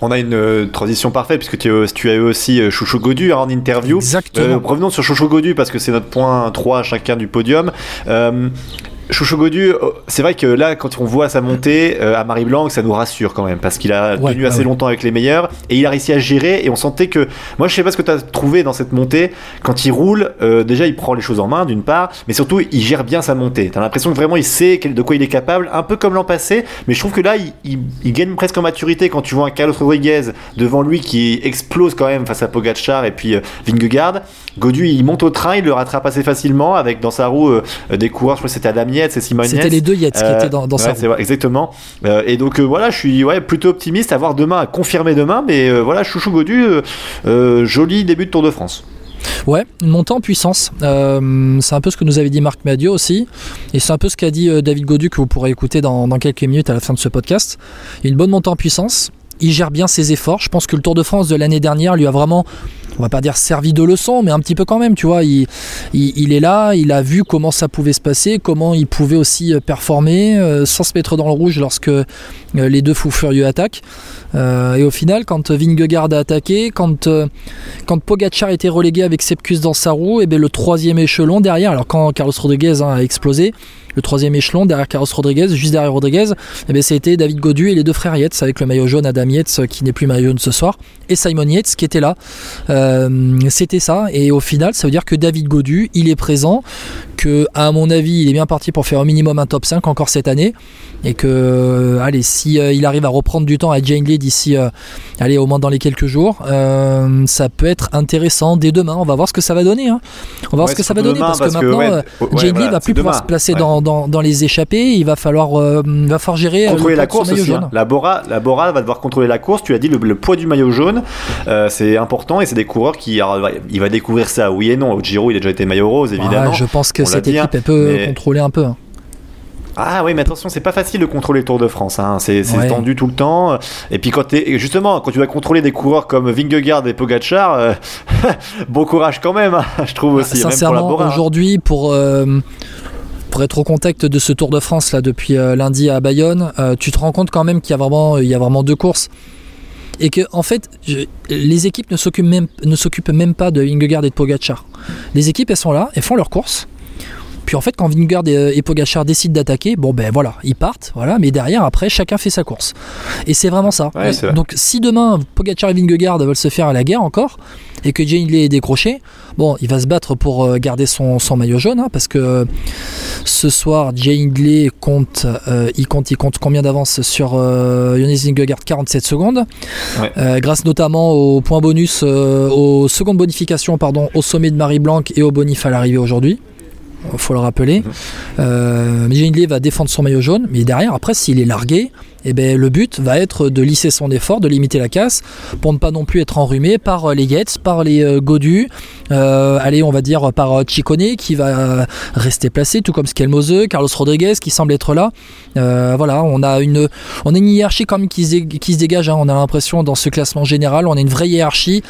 On a une euh, transition parfaite puisque tu, tu as eu aussi euh, Chouchou Godu hein, en interview. Exactement. revenons sur Chouchou Godu parce que c'est notre point 3 chacun du podium. Chouchou Godu, euh, c'est vrai que là, quand on voit sa montée euh, à Marie-Blanc, ça nous rassure quand même, parce qu'il a tenu assez longtemps avec les meilleurs, et il a réussi à gérer, et on sentait que... Moi, je sais pas ce que tu as trouvé dans cette montée, quand il roule, euh, déjà, il prend les choses en main, d'une part, mais surtout, il gère bien sa montée. T'as l'impression que vraiment, il sait de quoi il est capable, un peu comme l'an passé, mais je trouve que là, il, gagne presque en maturité quand tu vois un Carlos Rodriguez devant lui qui explose quand même face à Pogacar et puis Vingegaard. Godu, il monte au train, il le rattrape assez facilement, avec dans sa roue des coureurs, je crois que c'était Adam Yates et Simon C'était les deux Yates qui étaient dans, dans sa roue. exactement. Euh, et donc euh, voilà, je suis ouais, plutôt optimiste à voir demain, à confirmer demain, mais euh, voilà, Chouchou Godu, joli début de Tour de France. Ouais, une montée en puissance. c'est un peu ce que nous avait dit Marc Madio aussi. Et c'est un peu ce qu'a dit David Godu que vous pourrez écouter dans, dans, quelques minutes à la fin de ce podcast. Une bonne montée en puissance. Il gère bien ses efforts. Je pense que le Tour de France de l'année dernière lui a vraiment on va pas dire servi de leçon, mais un petit peu quand même, tu vois. Il, il, est là, il a vu comment ça pouvait se passer, comment il pouvait aussi euh, performer euh, sans se mettre dans le rouge lorsque euh, les deux fous furieux attaquent. et au final, quand Vingegaard a attaqué, quand, quand Pogacar était relégué avec Sepkus dans sa roue, et bien le troisième échelon derrière, alors quand Carlos Rodriguez hein, a explosé, le troisième échelon derrière Carlos Rodriguez, juste derrière Rodriguez, eh bien, c'était David Godu et les deux frères Yates avec le maillot jaune Adam Yates qui n'est plus maillot jaune ce soir et Simon Yates qui était là. C'était ça. Et au final ça veut dire que David Godu il est présent, que à mon avis il est bien parti pour faire au minimum un top 5 encore cette année. Et que euh, allez si euh, il arrive à reprendre du temps à Jane Lee d'ici allez au moins dans les quelques jours ça peut être intéressant dès demain. On va voir ce que ça va donner hein. on va voir ce que ça va donner parce, que maintenant Jane Lee va plus pouvoir se placer dans, dans, les échappées. Il va falloir va falloir gérer contrôler la course aussi, hein. la Bora la Bora va devoir contrôler la course. Tu as dit le, poids du maillot jaune. C'est important et c'est des coureurs qui il va découvrir ça oui et non. Au Giro il a déjà été maillot rose évidemment. je pense que cette équipe elle peut contrôler un peu hein. Ah oui, mais attention, c'est pas facile de contrôler le Tour de France. Hein. C'est tendu tout le temps. Et puis quand es, justement, quand tu vas contrôler des coureurs comme Vingegaard et Pogacar, euh, bon courage quand même, hein, je trouve aussi. Sincèrement, hein. aujourd'hui, pour euh, pour être au contact de ce Tour de France là depuis euh, lundi à Bayonne, tu te rends compte quand même qu'il y a vraiment, il y a vraiment deux courses et que en fait les équipes ne s'occupent même ne s'occupent même pas de Vingegaard et de Pogacar. Les équipes elles sont là, elles font leur course puis en fait, quand Vingegaard et, Pogachar décident d'attaquer, bon ben voilà, ils partent, voilà, mais derrière, après, chacun fait sa course. Et c'est vraiment ça. Donc si demain, Pogachar et Vingegaard veulent se faire à la guerre encore, et que Jane est décroché, bon, il va se battre pour euh, garder son, maillot jaune, hein, parce que euh, ce soir, Jane compte, euh, il compte, il compte combien d'avance sur Jonas Vingegaard? 47 secondes, grâce notamment au point bonus, aux secondes bonifications, pardon, au sommet de Marie Blanc et au bonif à l'arrivée aujourd'hui faut le rappeler. Euh, va défendre son maillot jaune, mais derrière, après, s'il est largué, eh ben, le but va être de lisser son effort, de limiter la casse, pour ne pas non plus être enrhumé par euh, les Yates, par les euh, Godu, euh, allez, on va dire par Chicone qui va rester placé, tout comme Skelmose, Carlos Rodriguez qui semble être là. voilà, on a une, on a une hiérarchie quand même qui se, qui se dégage. Hein. On a l'impression dans ce classement général, on a une vraie hiérarchie.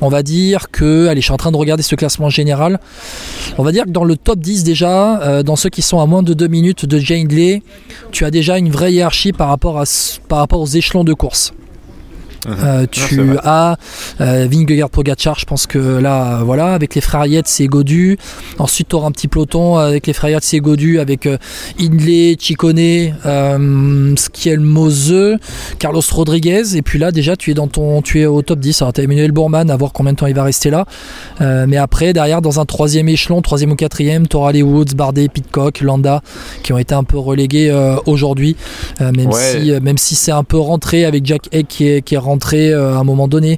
On va dire que, allez, je suis en train de regarder ce classement général. On va dire que dans le top 10 déjà, dans ceux qui sont à moins de 2 minutes de Jane Lee, tu as déjà une vraie hiérarchie par rapport par rapport aux échelons de course. Uh-huh. Euh, tu as euh, Vingegaard Pogacar, je pense que là, voilà, avec les frères Yates et Godu. Ensuite, tu auras un petit peloton avec les frères Yates et Godu, avec euh, Hindley, Chicone, euh, Skiel Carlos Rodriguez. Et puis là, déjà, tu es, dans ton, tu es au top 10. Alors, tu as Emmanuel Bourman, à voir combien de temps il va rester là. Mais après, derrière, dans un troisième échelon, troisième ou quatrième, tu auras les Woods, Bardet, Pitcock, Landa, qui ont été un peu relégués aujourd'hui. même, si, même si c'est un peu rentré avec Jack Egg qui est, qui est rentré euh, à un moment donné.